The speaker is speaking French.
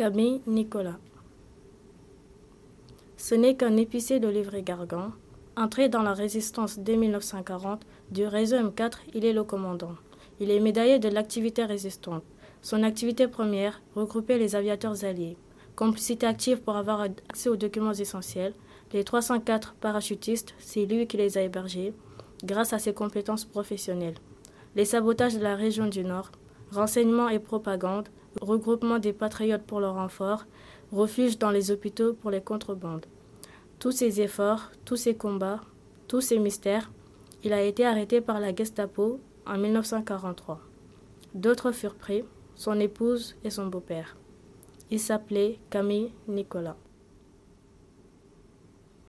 Camille Nicolas. Ce n'est qu'un épicier de Livry-Gargan. Entré dans la résistance dès 1940, du réseau M4, il est le commandant. Il est médaillé de l'activité résistante. Son activité première regroupait les aviateurs alliés. Complicité active pour avoir accès aux documents essentiels. Les 304 parachutistes, c'est lui qui les a hébergés, grâce à ses compétences professionnelles. Les sabotages de la région du Nord, renseignements et propagande, regroupement des patriotes pour leur renfort, refuge dans les hôpitaux pour les contrebandes. Tous ces efforts, tous ces combats, tous ces mystères, il a été arrêté par la Gestapo en 1943. D'autres furent pris, son épouse et son beau-père. Il s'appelait Camille Nicolas.